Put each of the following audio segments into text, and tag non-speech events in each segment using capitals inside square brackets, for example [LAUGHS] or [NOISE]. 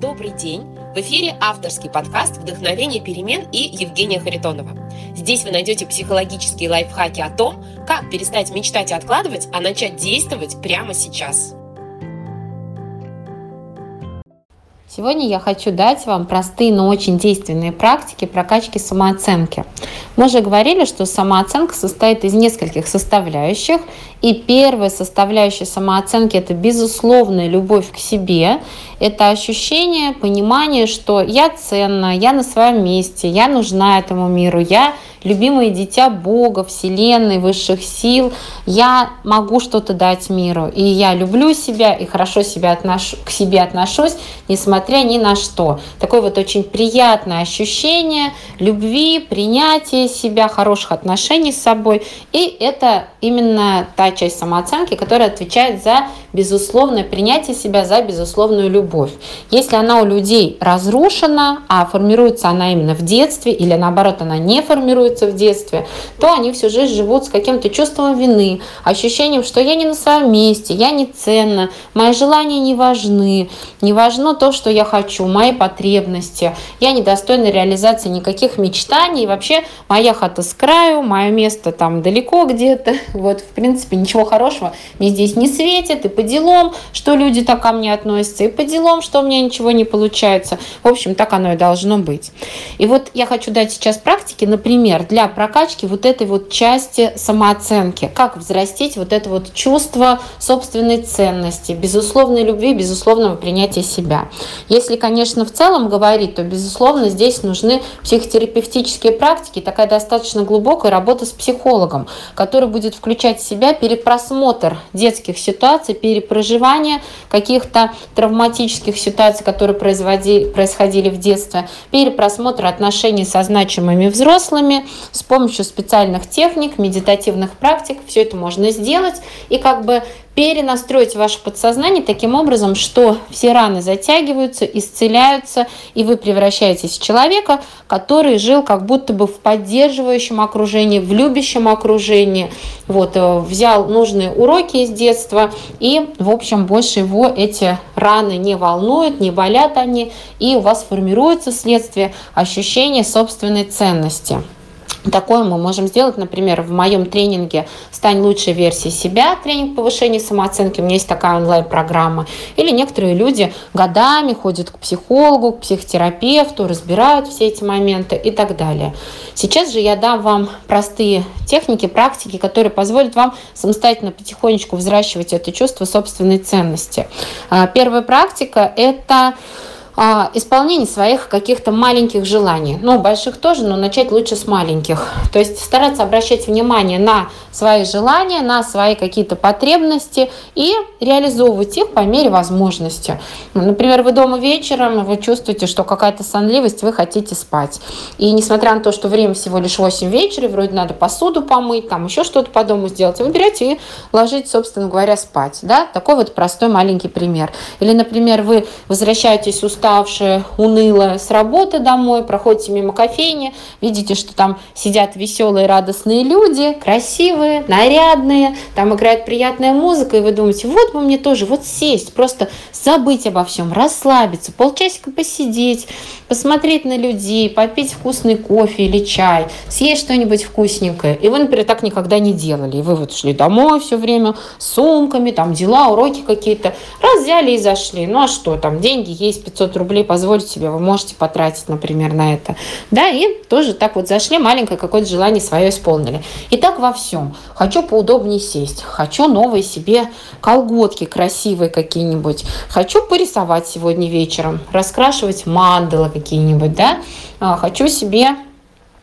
Добрый день! В эфире авторский подкаст «Вдохновение перемен» и Евгения Харитонова. Здесь вы найдете психологические лайфхаки о том, как перестать мечтать и откладывать, а начать действовать прямо сейчас. Сегодня я хочу дать вам простые, но очень действенные практики прокачки самооценки. Мы уже говорили, что самооценка состоит из нескольких составляющих. И первая составляющая самооценки – это безусловная любовь к себе. Это ощущение, понимание, что я ценна, я на своем месте, я нужна этому миру, я любимое дитя Бога, Вселенной, высших сил. Я могу что-то дать миру. И я люблю себя и хорошо себя отношу, к себе отношусь, несмотря ни на что. Такое вот очень приятное ощущение любви, принятия себя, хороших отношений с собой. И это именно та часть самооценки, которая отвечает за безусловное принятие себя, за безусловную любовь. Если она у людей разрушена, а формируется она именно в детстве, или наоборот она не формируется в детстве, то они всю жизнь живут с каким-то чувством вины, ощущением, что я не на своем месте, я не ценна, мои желания не важны, не важно то, что я хочу, мои потребности, я недостойна реализации никаких мечтаний, вообще моя хата с краю, мое место там далеко где-то, [LAUGHS] вот, в принципе, ничего хорошего мне здесь не светит, и по делам, что люди так ко мне относятся, и по делам, что у меня ничего не получается. В общем, так оно и должно быть. И вот я хочу дать сейчас практики, например, для прокачки вот этой вот части самооценки. Как взрастить вот это вот чувство собственной ценности, безусловной любви, безусловного принятия себя. Если, конечно, в целом говорить, то, безусловно, здесь нужны психотерапевтические практики, такая достаточно глубокая работа с психологом, который будет включать в себя перепросмотр детских ситуаций, перепроживание каких-то травматических ситуаций, которые происходили в детстве, перепросмотр отношений со значимыми взрослыми, с помощью специальных техник, медитативных практик. Все это можно сделать. И как бы перенастроить ваше подсознание таким образом, что все раны затягиваются, исцеляются, и вы превращаетесь в человека, который жил как будто бы в поддерживающем окружении, в любящем окружении, вот, э, взял нужные уроки из детства, и, в общем, больше его эти раны не волнуют, не болят они, и у вас формируется следствие ощущения собственной ценности. Такое мы можем сделать, например, в моем тренинге «Стань лучшей версией себя», тренинг повышения самооценки, у меня есть такая онлайн-программа. Или некоторые люди годами ходят к психологу, к психотерапевту, разбирают все эти моменты и так далее. Сейчас же я дам вам простые техники, практики, которые позволят вам самостоятельно потихонечку взращивать это чувство собственной ценности. А, первая практика – это а, исполнение своих каких-то маленьких желаний. Ну, больших тоже, но начать лучше с маленьких. То есть стараться обращать внимание на свои желания, на свои какие-то потребности и реализовывать их по мере возможности. Например, вы дома вечером, вы чувствуете, что какая-то сонливость, вы хотите спать. И несмотря на то, что время всего лишь 8 вечера, вроде надо посуду помыть, там еще что-то по дому сделать, вы берете и ложитесь, собственно говоря, спать. Да? Такой вот простой маленький пример. Или, например, вы возвращаетесь устав уставшие, унылые с работы домой, проходите мимо кофейни, видите, что там сидят веселые, радостные люди, красивые, нарядные, там играет приятная музыка, и вы думаете, вот бы мне тоже вот сесть, просто забыть обо всем, расслабиться, полчасика посидеть, посмотреть на людей, попить вкусный кофе или чай, съесть что-нибудь вкусненькое. И вы, например, так никогда не делали. И вы вот шли домой все время с сумками, там дела, уроки какие-то. Раз взяли и зашли. Ну а что, там деньги есть, 500 рублей позволить себе, вы можете потратить, например, на это. Да, и тоже так вот зашли, маленькое какое-то желание свое исполнили. И так во всем. Хочу поудобнее сесть, хочу новые себе колготки красивые какие-нибудь, хочу порисовать сегодня вечером, раскрашивать мандалы какие-нибудь, да, а, хочу себе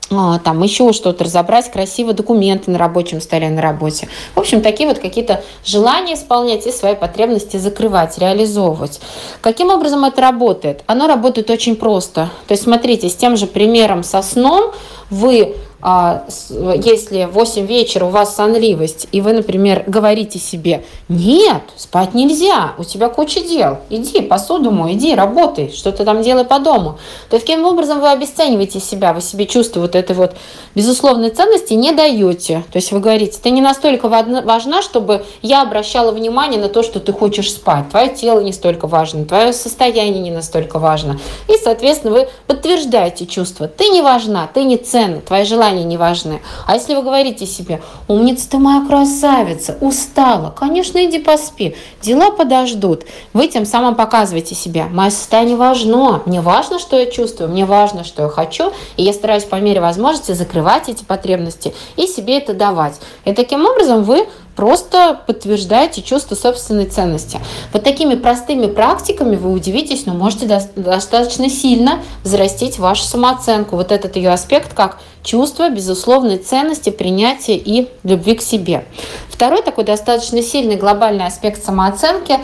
там еще что-то разобрать, красиво документы на рабочем столе на работе. В общем, такие вот какие-то желания исполнять и свои потребности закрывать, реализовывать. Каким образом это работает? Оно работает очень просто. То есть, смотрите, с тем же примером со сном вы а, если в 8 вечера у вас сонливость, и вы, например, говорите себе, нет, спать нельзя, у тебя куча дел, иди посуду мой, иди работай, что-то там делай по дому, то каким образом вы обесцениваете себя, вы себе чувство вот этой вот безусловной ценности не даете. То есть вы говорите, ты не настолько важна, чтобы я обращала внимание на то, что ты хочешь спать. Твое тело не столько важно, твое состояние не настолько важно. И, соответственно, вы подтверждаете чувство. Ты не важна, ты не ценна, твои желания не важны. А если вы говорите себе, умница ты моя красавица, устала, конечно, иди поспи, дела подождут. Вы тем самым показываете себе, мое состояние важно, мне важно, что я чувствую, мне важно, что я хочу, и я стараюсь по мере возможности закрывать эти потребности и себе это давать. И таким образом вы просто подтверждаете чувство собственной ценности. Вот такими простыми практиками вы удивитесь, но можете достаточно сильно взрастить вашу самооценку. Вот этот ее аспект как чувство безусловной ценности, принятия и любви к себе. Второй такой достаточно сильный глобальный аспект самооценки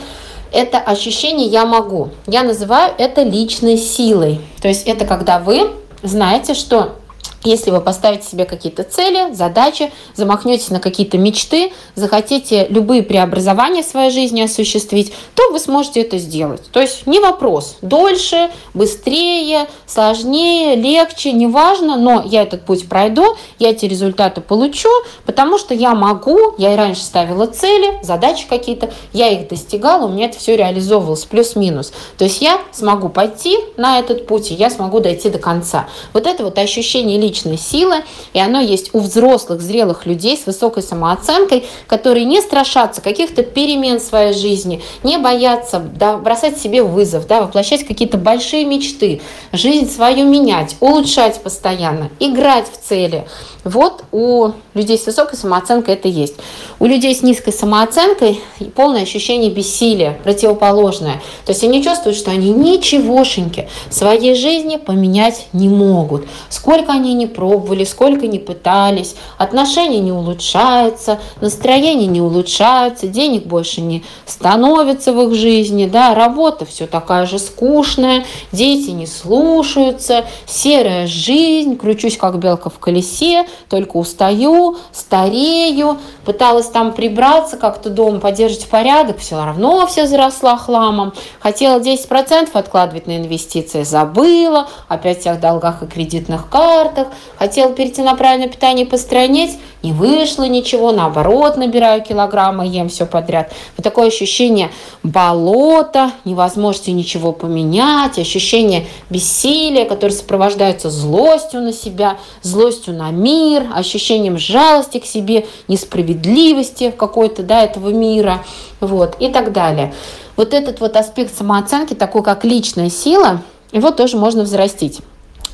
это ощущение «я могу». Я называю это личной силой. То есть это когда вы знаете, что если вы поставите себе какие-то цели, задачи, замахнетесь на какие-то мечты, захотите любые преобразования в своей жизни осуществить, то вы сможете это сделать. То есть не вопрос. Дольше, быстрее, сложнее, легче, неважно, но я этот путь пройду, я эти результаты получу, потому что я могу, я и раньше ставила цели, задачи какие-то, я их достигала, у меня это все реализовывалось, плюс-минус. То есть я смогу пойти на этот путь, и я смогу дойти до конца. Вот это вот ощущение личной силы, и оно есть у взрослых, зрелых людей с высокой самооценкой, которые не страшатся каких-то перемен в своей жизни, не боятся да, бросать себе вызов, да, воплощать какие-то большие мечты, жизнь свою менять, улучшать постоянно, играть в цели. Вот у людей с высокой самооценкой это есть. У людей с низкой самооценкой полное ощущение бессилия, противоположное. То есть они чувствуют, что они ничегошеньки в своей жизни поменять не могут. Сколько они не пробовали, сколько не пытались, отношения не улучшаются, настроение не улучшается, денег больше не становится в их жизни, да, работа все такая же скучная, дети не слушаются, серая жизнь, кручусь как белка в колесе, только устаю, старею, пыталась там прибраться, как-то дома поддерживать порядок, все равно все заросла хламом. Хотела 10% откладывать на инвестиции, забыла, опять в всех долгах и кредитных картах. Хотела перейти на правильное питание и постранить, не вышло ничего, наоборот, набираю килограммы, ем все подряд. Вот такое ощущение болота, невозможности ничего поменять, ощущение бессилия, которое сопровождается злостью на себя, злостью на мир, ощущением жалости к себе, несправедливости какой-то, да, этого мира, вот, и так далее. Вот этот вот аспект самооценки, такой как личная сила, его тоже можно взрастить.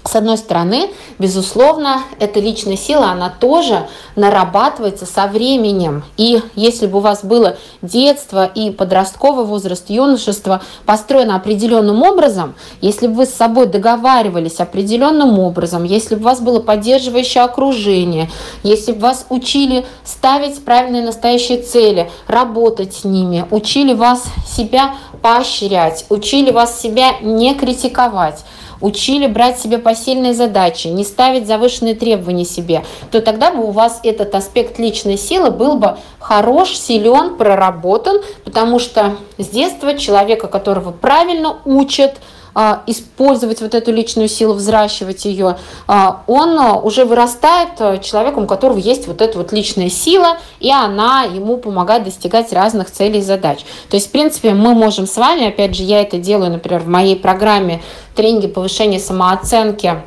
С одной стороны, безусловно, эта личная сила, она тоже нарабатывается со временем. И если бы у вас было детство и подростковый возраст, юношество построено определенным образом, если бы вы с собой договаривались определенным образом, если бы у вас было поддерживающее окружение, если бы вас учили ставить правильные настоящие цели, работать с ними, учили вас себя поощрять, учили вас себя не критиковать, учили брать себе посильные задачи, не ставить завышенные требования себе, то тогда бы у вас этот аспект личной силы был бы хорош, силен, проработан, потому что с детства человека, которого правильно учат, использовать вот эту личную силу, взращивать ее, а, он а, уже вырастает человеком, у которого есть вот эта вот личная сила, и она ему помогает достигать разных целей и задач. То есть, в принципе, мы можем с вами, опять же, я это делаю, например, в моей программе тренинги повышения самооценки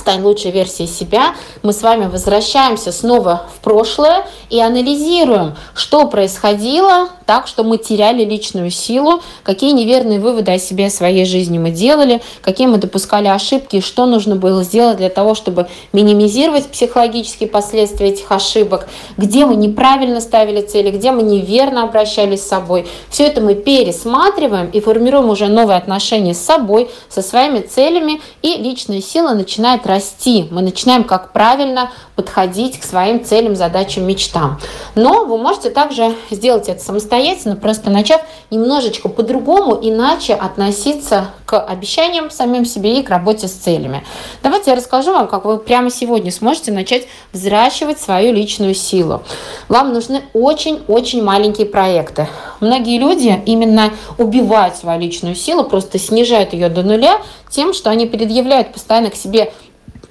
стань лучшей версией себя, мы с вами возвращаемся снова в прошлое и анализируем, что происходило так, что мы теряли личную силу, какие неверные выводы о себе, о своей жизни мы делали, какие мы допускали ошибки, что нужно было сделать для того, чтобы минимизировать психологические последствия этих ошибок, где мы неправильно ставили цели, где мы неверно обращались с собой. Все это мы пересматриваем и формируем уже новые отношения с собой, со своими целями, и личная сила начинает расти. Мы начинаем как правильно подходить к своим целям, задачам, мечтам. Но вы можете также сделать это самостоятельно, просто начав немножечко по-другому, иначе относиться к обещаниям самим себе и к работе с целями. Давайте я расскажу вам, как вы прямо сегодня сможете начать взращивать свою личную силу. Вам нужны очень-очень маленькие проекты. Многие люди именно убивают свою личную силу, просто снижают ее до нуля тем, что они предъявляют постоянно к себе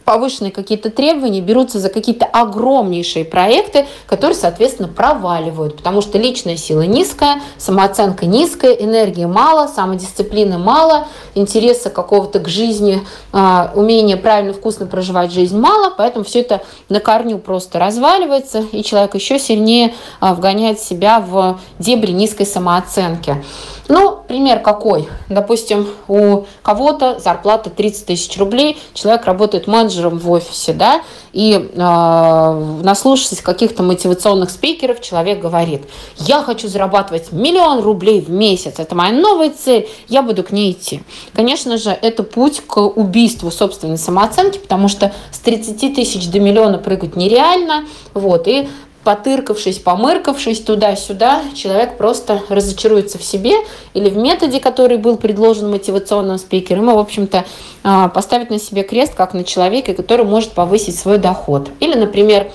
повышенные какие-то требования, берутся за какие-то огромнейшие проекты, которые, соответственно, проваливают, потому что личная сила низкая, самооценка низкая, энергии мало, самодисциплины мало, интереса какого-то к жизни, а, умения правильно, вкусно проживать жизнь мало, поэтому все это на корню просто разваливается, и человек еще сильнее а, вгоняет себя в дебри низкой самооценки. Ну, пример какой? Допустим, у кого-то зарплата 30 тысяч рублей, человек работает менеджером в офисе, да, и э, наслушавшись каких-то мотивационных спикеров, человек говорит, я хочу зарабатывать миллион рублей в месяц, это моя новая цель, я буду к ней идти. Конечно же, это путь к убийству собственной самооценки, потому что с 30 тысяч до миллиона прыгать нереально, вот, и потыркавшись, помыркавшись туда-сюда, человек просто разочаруется в себе или в методе, который был предложен мотивационным спикером, и, в общем-то, а, поставит на себе крест, как на человека, который может повысить свой доход. Или, например,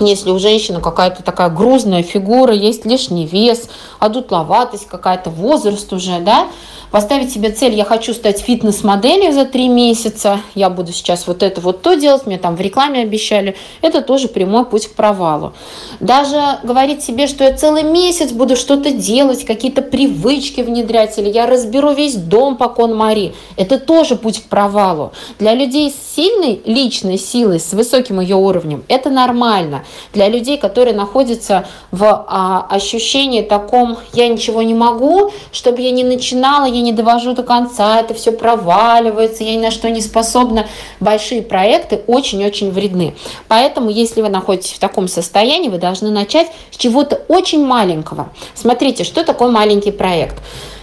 если у женщины какая-то такая грузная фигура, есть лишний вес, одутловатость какая-то, возраст уже, да, поставить себе цель, я хочу стать фитнес-моделью за три месяца, я буду сейчас вот это вот то делать, мне там в рекламе обещали, это тоже прямой путь к провалу. Даже говорить себе, что я целый месяц буду что-то делать, какие-то привычки внедрять, или я разберу весь дом по Кон-Мари, это тоже путь к провалу. Для людей с сильной личной силой, с высоким ее уровнем, это нормально. Для людей, которые находятся в а, ощущении таком, я ничего не могу, чтобы я не начинала, я не довожу до конца, это все проваливается, я ни на что не способна. Большие проекты очень-очень вредны. Поэтому, если вы находитесь в таком состоянии, вы должны начать с чего-то очень маленького. Смотрите, что такое маленький проект.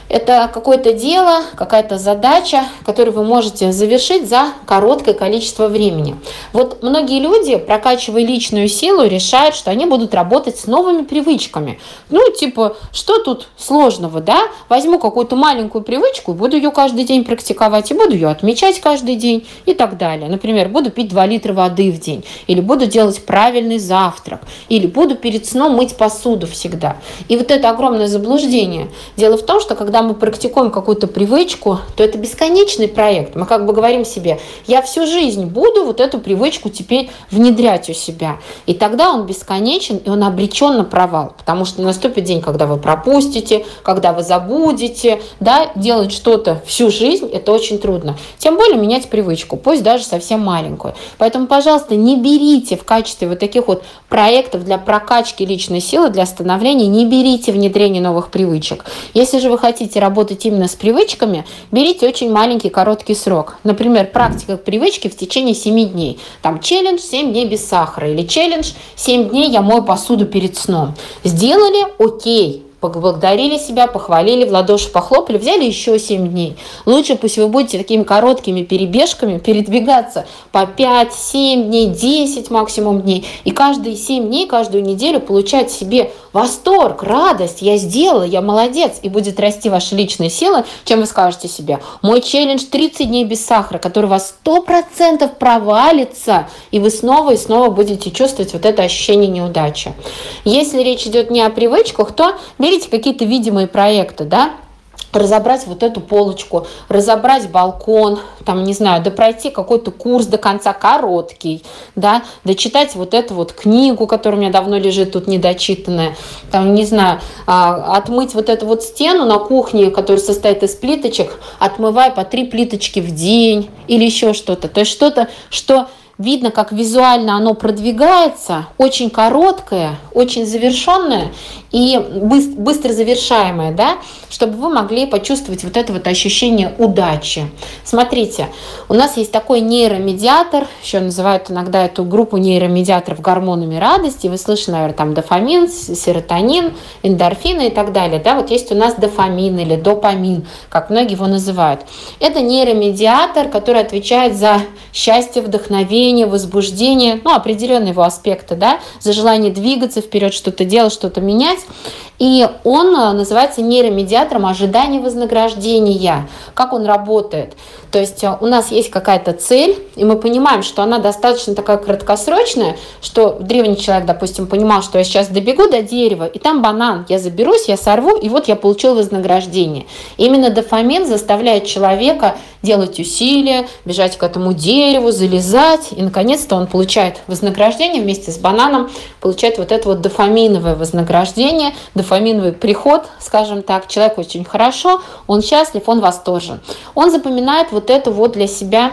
Это какое-то дело, какая-то задача, которую вы можете завершить за короткое количество времени. Вот многие люди, прокачивая личную силу, решают, что они будут работать с новыми привычками. Ну, типа, что тут сложного, да? Возьму какую-то маленькую привычку, буду ее каждый день практиковать, и буду ее отмечать каждый день и так далее. Например, буду пить 2 литра воды в день, или буду делать правильный завтрак, или буду перед сном мыть посуду всегда. И вот это огромное заблуждение. Дело в том, что когда когда мы практикуем какую-то привычку, то это бесконечный проект. Мы как бы говорим себе, я всю жизнь буду вот эту привычку теперь внедрять у себя. И тогда он бесконечен, и он обречен на провал. Потому что наступит день, когда вы пропустите, когда вы забудете. Да, делать что-то всю жизнь – это очень трудно. Тем более менять привычку, пусть даже совсем маленькую. Поэтому, пожалуйста, не берите в качестве вот таких вот проектов для прокачки личной силы, для становления, не берите внедрение новых привычек. Если же вы хотите хотите работать именно с привычками, берите очень маленький короткий срок. Например, практика привычки в течение 7 дней. Там челлендж 7 дней без сахара или челлендж 7 дней я мою посуду перед сном. Сделали? Окей поблагодарили себя, похвалили, в ладоши похлопали, взяли еще 7 дней. Лучше пусть вы будете такими короткими перебежками передвигаться по 5, 7 дней, 10 максимум дней. И каждые 7 дней, каждую неделю получать себе восторг, радость, я сделала, я молодец, и будет расти ваша личная сила, чем вы скажете себе, мой челлендж 30 дней без сахара, который у вас 100% провалится, и вы снова и снова будете чувствовать вот это ощущение неудачи. Если речь идет не о привычках, то берите какие-то видимые проекты, да, разобрать вот эту полочку, разобрать балкон, там, не знаю, да пройти какой-то курс до конца короткий, да, дочитать вот эту вот книгу, которая у меня давно лежит тут недочитанная, там, не знаю, а, отмыть вот эту вот стену на кухне, которая состоит из плиточек, отмывай по три плиточки в день или еще что-то. То есть что-то, что видно, как визуально оно продвигается, очень короткое, очень завершенное и быстро завершаемое, да, чтобы вы могли почувствовать вот это вот ощущение удачи. Смотрите, у нас есть такой нейромедиатор, еще называют иногда эту группу нейромедиаторов гормонами радости, вы слышали, наверное, там дофамин, серотонин, эндорфины и так далее, да, вот есть у нас дофамин или допамин, как многие его называют. Это нейромедиатор, который отвечает за счастье, вдохновение, вожделение, возбуждение, ну, определенные его аспекты, да, за желание двигаться вперед, что-то делать, что-то менять. И он э, называется нейромедиатором ожидания вознаграждения. Как он работает? То есть э, у нас есть какая-то цель, и мы понимаем, что она достаточно такая краткосрочная, что древний человек, допустим, понимал, что я сейчас добегу до дерева, и там банан, я заберусь, я сорву, и вот я получил вознаграждение. Именно дофамин заставляет человека делать усилия, бежать к этому дереву, залезать, и наконец-то он получает вознаграждение вместе с бананом, получает вот это вот дофаминовое вознаграждение, дофаминовый приход, скажем так, человек очень хорошо, он счастлив, он восторжен. Он запоминает вот эту вот для себя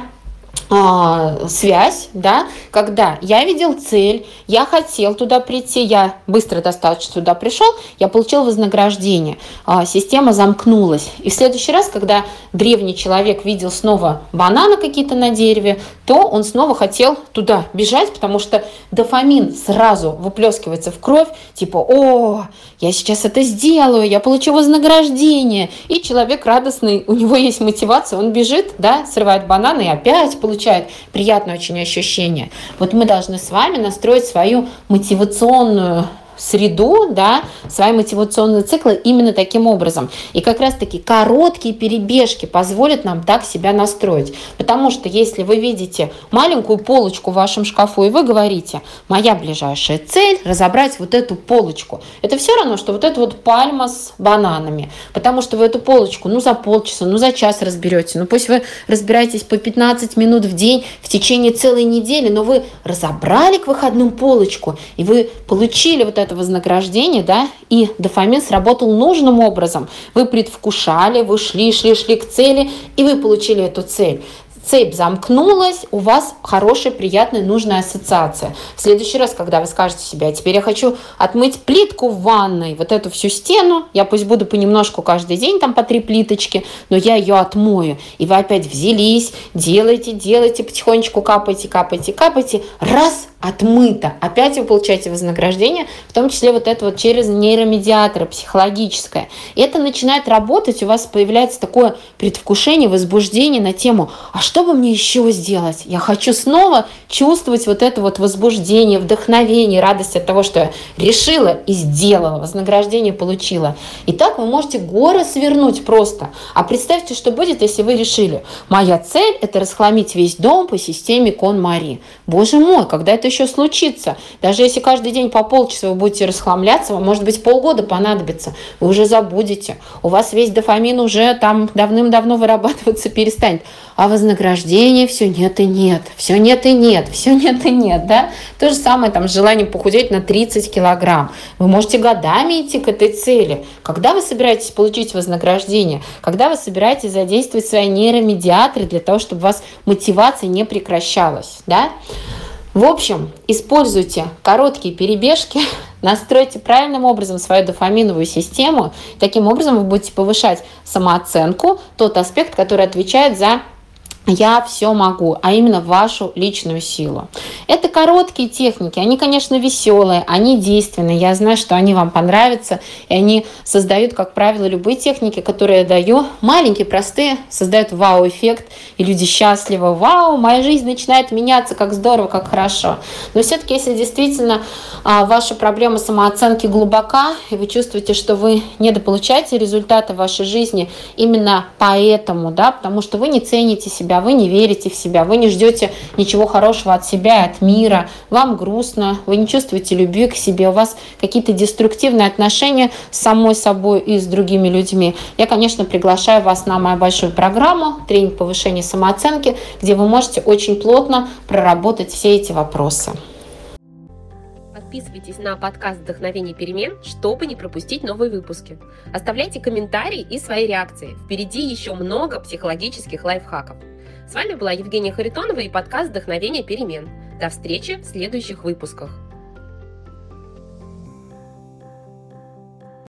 связь, да, когда я видел цель, я хотел туда прийти, я быстро достаточно туда пришел, я получил вознаграждение, а, система замкнулась. И в следующий раз, когда древний человек видел снова бананы какие-то на дереве, то он снова хотел туда бежать, потому что дофамин сразу выплескивается в кровь, типа, о, я сейчас это сделаю, я получу вознаграждение. И человек радостный, у него есть мотивация, он бежит, да, срывает бананы и опять получает приятное очень ощущение. Вот мы должны с вами настроить свою мотивационную среду, да, свои мотивационные циклы именно таким образом. И как раз-таки короткие перебежки позволят нам так себя настроить. Потому что если вы видите маленькую полочку в вашем шкафу, и вы говорите, моя ближайшая цель – разобрать вот эту полочку. Это все равно, что вот эта вот пальма с бананами. Потому что вы эту полочку, ну, за полчаса, ну, за час разберете. Ну, пусть вы разбираетесь по 15 минут в день в течение целой недели, но вы разобрали к выходным полочку, и вы получили вот это это вознаграждение, да, и дофамин сработал нужным образом. Вы предвкушали, вы шли, шли, шли к цели, и вы получили эту цель цепь замкнулась, у вас хорошая, приятная, нужная ассоциация. В следующий раз, когда вы скажете себе, а теперь я хочу отмыть плитку в ванной, вот эту всю стену, я пусть буду понемножку каждый день, там по три плиточки, но я ее отмою. И вы опять взялись, делаете, делаете, потихонечку капаете, капаете, капаете, раз, отмыто. Опять вы получаете вознаграждение, в том числе вот это вот через нейромедиаторы, психологическое. И это начинает работать, у вас появляется такое предвкушение, возбуждение на тему, а что что бы мне еще сделать? Я хочу снова чувствовать вот это вот возбуждение, вдохновение, радость от того, что я решила и сделала, вознаграждение получила. И так вы можете горы свернуть просто. А представьте, что будет, если вы решили, моя цель – это расхламить весь дом по системе Кон-Мари. Боже мой, когда это еще случится? Даже если каждый день по полчаса вы будете расхламляться, вам, может быть, полгода понадобится, вы уже забудете. У вас весь дофамин уже там давным-давно вырабатываться перестанет. А вознаграждение все нет и нет, все нет и нет, все нет и нет, да? То же самое там с желанием похудеть на 30 килограмм. Вы можете годами идти к этой цели. Когда вы собираетесь получить вознаграждение? Когда вы собираетесь задействовать свои нейромедиаторы для того, чтобы у вас мотивация не прекращалась, да? В общем, используйте короткие перебежки, [LAUGHS] настройте правильным образом свою дофаминовую систему. Таким образом вы будете повышать самооценку, тот аспект, который отвечает за я все могу, а именно вашу личную силу. Это короткие техники, они, конечно, веселые, они действенные, я знаю, что они вам понравятся, и они создают, как правило, любые техники, которые я даю, маленькие, простые, создают вау-эффект, и люди счастливы, вау, моя жизнь начинает меняться, как здорово, как хорошо. Но все-таки, если действительно а, ваша проблема самооценки глубока, и вы чувствуете, что вы недополучаете результаты вашей жизни именно поэтому, да, потому что вы не цените себя, себя, вы не верите в себя, вы не ждете ничего хорошего от себя, от мира, вам грустно, вы не чувствуете любви к себе, у вас какие-то деструктивные отношения с самой собой и с другими людьми. Я, конечно, приглашаю вас на мою большую программу «Тренинг повышения самооценки», где вы можете очень плотно проработать все эти вопросы. Подписывайтесь на подкаст «Вдохновение перемен», чтобы не пропустить новые выпуски. Оставляйте комментарии и свои реакции. Впереди еще много психологических лайфхаков. С вами была Евгения Харитонова и подкаст «Вдохновение перемен». До встречи в следующих выпусках.